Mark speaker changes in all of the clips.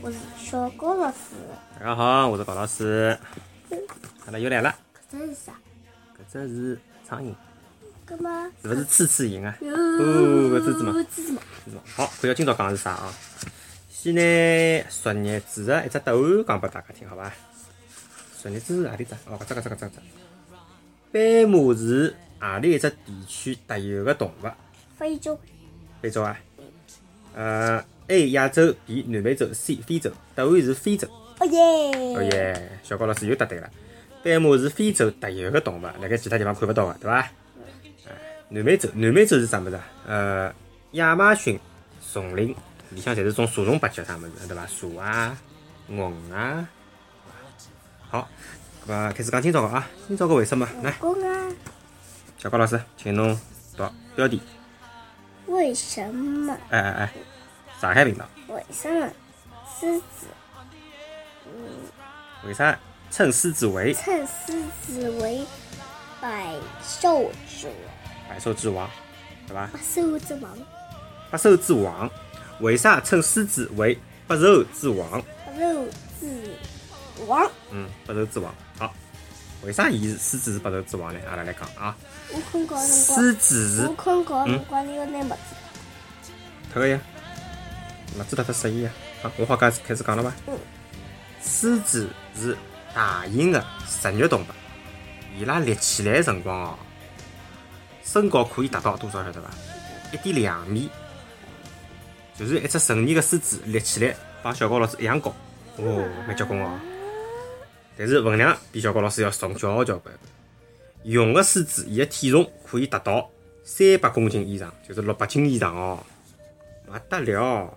Speaker 1: Eh, eh,
Speaker 2: 我是小高老师。
Speaker 3: 大家好，我是高老师。阿拉，又来了，
Speaker 2: 这是啥？
Speaker 3: 搿只是苍蝇，
Speaker 2: 干嘛？
Speaker 3: 是勿是刺刺蝇啊？
Speaker 2: 哟，
Speaker 3: 搿是什么
Speaker 2: 这是什么？
Speaker 3: 好，看下今朝讲的是啥啊？先拿昨日子的一只答案讲拨大家听，好伐？昨日子是何里只？哦，搿只搿只搿只搿只。斑马是何里一只地区特有的动物？
Speaker 2: 非洲。
Speaker 3: 非洲啊？呃，A 亚洲，B 南美洲，C 非洲。答案是非洲。
Speaker 2: 哦耶！
Speaker 3: 哦耶，小高老师又答对了。斑马是非洲特有的动物，辣盖其他地方看勿到的，对伐？哎，南美洲，南美洲是啥物事啊？呃，亚马逊丛林里向侪是种蛇虫八脚啥物事，对伐？蛇啊，蚊啊。好，搿么开始讲今朝个啊，今朝个为什么？来，
Speaker 2: 啊，
Speaker 3: 小高老师，请侬读标题。
Speaker 2: 为什么？
Speaker 3: 哎哎哎，上海频道，
Speaker 2: 为什么狮子
Speaker 3: 为啥称狮子为
Speaker 2: 称狮子为百兽之王？
Speaker 3: 百兽之王，对伐？
Speaker 2: 百兽之王，
Speaker 3: 百兽之王，为啥称狮子为百兽之王？
Speaker 2: 百兽之王。
Speaker 3: 嗯，百兽之王。好，为啥伊是狮子是百兽之王呢？阿拉来讲啊，
Speaker 2: 我困觉辰
Speaker 3: 狮，子是
Speaker 2: 我困觉辰光你要拿么子？
Speaker 3: 呀，么子脱脱适宜呀。好，我好开始开始讲了伐？
Speaker 2: 嗯。
Speaker 3: 狮子是大型的食肉动物，伊拉立起来的辰光哦，身高可以达到多少晓得伐？一点两米，就是一只成年的狮子立起来帮小高老师一样高，哦，蛮结棍哦。但是分量比小高老师要重交交关。雄的狮子，伊的体重可以达到三百公斤以上，就是六百斤以上哦，勿得了。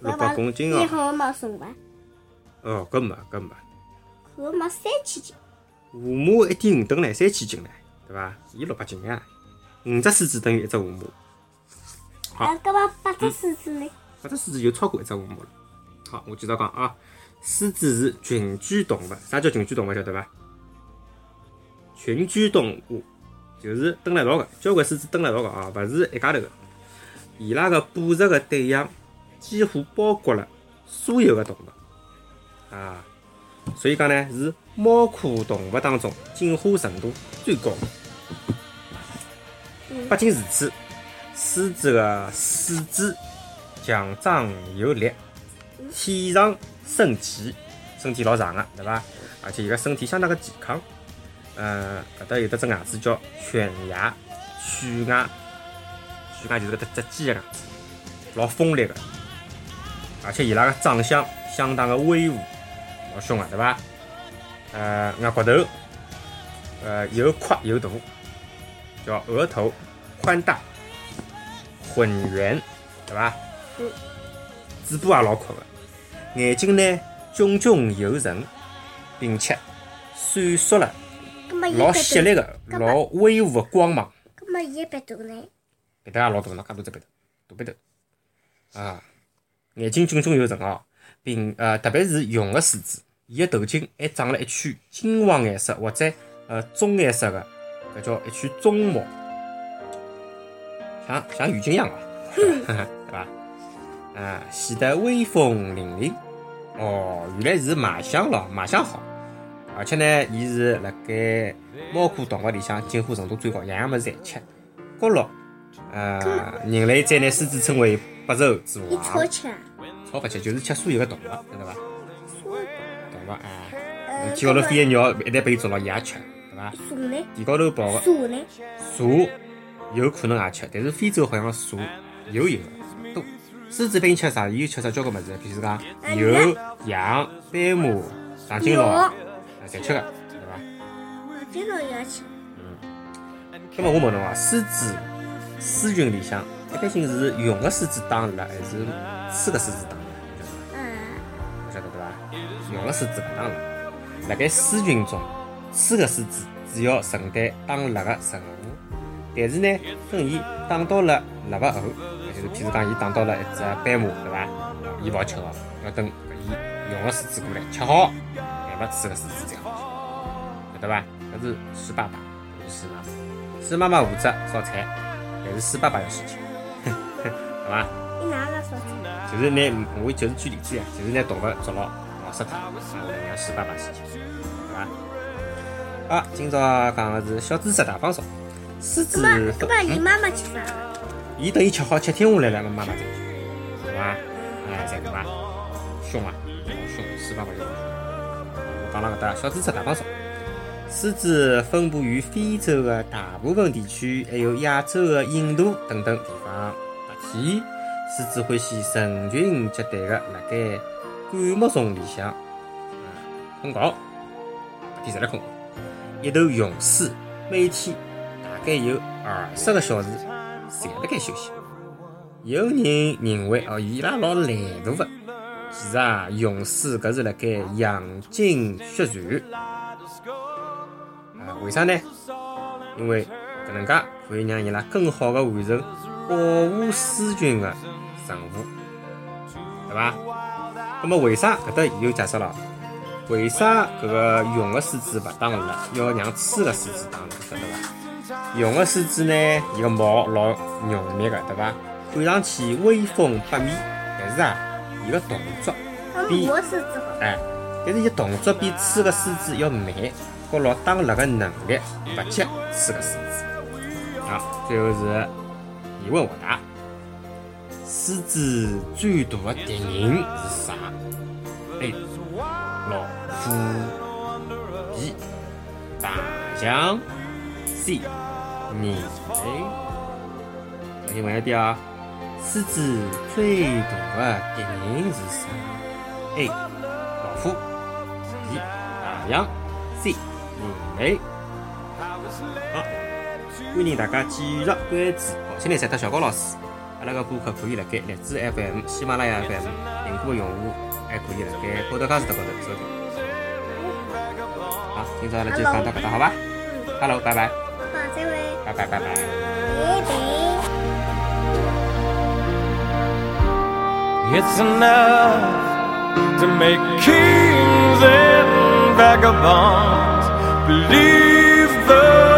Speaker 3: 六百公斤哦
Speaker 2: 比好马重吧？
Speaker 3: 哦，搿没搿没，
Speaker 2: 河马三千斤。
Speaker 3: 河马一点五吨唻，三千斤唻，对伐？伊六百斤呀，五只狮子等于一只河马，好
Speaker 2: 啊，搿么八只狮子呢？
Speaker 3: 八只狮子就超过一只河马了。好，我继续讲啊，狮子是群居动物，啥叫群居动物晓得伐？群居动物就是蹲辣一道个，交关狮子蹲辣一道个啊，勿是一家头个。伊拉个捕食个对象几乎包括了所有的动物啊，所以讲呢是猫科动物当中进化程度最高的。不仅如此，狮子的四肢强壮有力，体长身体，身体老长的，对伐？而且伊个身体相当的健康。呃，搿搭有得只牙齿叫犬牙，犬牙，犬牙就是搿只只鸡个牙齿，老锋利个。而且伊拉个长相相当个威武，老凶个，对伐？呃，额骨头，呃，又宽又大，叫额头宽大、浑圆，对伐？
Speaker 2: 嗯。
Speaker 3: 嘴巴也老阔个，眼睛呢炯炯有神，并且闪烁了老犀利个、老威武个光芒。
Speaker 2: 搿么伊个鼻头呢？
Speaker 3: 鼻头也老大，喏，介大只鼻头，大鼻头，啊，眼睛炯炯有神哦，并呃，特别是雄的狮子，伊个头颈还长了一圈金黄颜色或者呃棕颜色的，搿叫一圈棕毛，像像浴巾一样啊，对伐？啊，显得威风凛凛。哦，原来是卖相咯，卖相好，而且呢，伊是辣盖猫科动物里向进化程度最高，样样物事侪吃。角落，呃，人类再拿狮子称为百兽之
Speaker 2: 伊
Speaker 3: 王。
Speaker 2: 超吃啊？
Speaker 3: 超不吃，就是吃所有的动物，晓得伐？动物哎，
Speaker 2: 呃，
Speaker 3: 天高头飞的鸟一旦被伊捉牢，伊也吃，对伐？
Speaker 2: 蛇呢？
Speaker 3: 地高头跑的
Speaker 2: 蛇呢？
Speaker 3: 蛇有可能也吃，但是非洲好像蛇有有个多。狮子一般吃啥？伊又吃啥交关物事，比如讲牛、羊、斑马、长颈鹿，
Speaker 2: 牛
Speaker 3: 啊，侪吃个，对伐？
Speaker 2: 这个也要吃。
Speaker 3: 那么我问侬啊，狮子狮群里向一般性是雄个狮子打了，还是雌个狮子打了？
Speaker 2: 嗯，
Speaker 3: 用个狮子勿打蜡。辣盖狮群中，雌个狮子主要承担打蜡个任务，但是呢，等伊打到了蜡个后，也就是譬如讲伊打到了一只斑马，对伐？伊勿好吃哦，要等搿伊用个狮子过来吃好，乃末雌个狮子才好吃，晓得伐？搿是狮爸爸，搿是狮妈妈。狮妈妈负责烧菜，但是狮爸爸要洗吃，对伐？
Speaker 2: 你哪个说的？
Speaker 3: 就是拿我就是举例子呀，就是拿动物捉牢咬死它，让狮爸爸洗吃，对伐？啊，今朝讲个是小知识大放送，狮子
Speaker 2: 搿么搿么伊
Speaker 3: 嗯
Speaker 2: 妈妈吃啥？
Speaker 3: 伊等伊吃好吃听下来了，妈妈再去，对伐？哎，再对伐？凶啊，老凶，狮爸爸就老凶。我讲了搿搭小知识大放送。狮子分布于非洲的大部分地区，还有亚洲的印度等等地方。白天，狮子欢喜成群结队的辣盖灌木丛里向啊困觉，白天侪辣困。一头雄狮每天大概有二十个小时侪辣盖休息。有人认为哦，伊拉老懒惰的，其实啊，雄狮搿是辣盖养精蓄锐。啊，为啥呢？因为搿能介可以让伊拉更好的完成保护狮群的任务，对伐？那么为啥搿搭又解释了？为啥搿个雄的狮子勿打蜡，要让雌的狮子打蜡，晓得伐？雄的狮子呢，伊个毛老浓密个，对伐？看上去威风八面，但是啊，伊个动作比。哎，但是伊动作比雌个狮子要慢，和老打蜡个能力勿及雌个狮子。好，最后是疑问回答：狮子最大的敌人是啥？A. 老虎 B. 大象 C. 人类。重新问一遍啊，狮子最大的敌人是啥？A. 老虎 B. 大象 C. 人类。好，欢迎大家继续关注好青年赛特小高老师。阿拉个播客可以辣盖荔枝 FM、喜马拉雅 FM、苹果用户还可以辣盖 Podcast 高头收听。好，今朝阿拉就讲到搿搭，好吧？Hello，拜拜，
Speaker 2: 好，再会。
Speaker 3: 拜拜，拜拜。
Speaker 2: 拜拜。
Speaker 1: It's enough to make kings and vagabonds believe the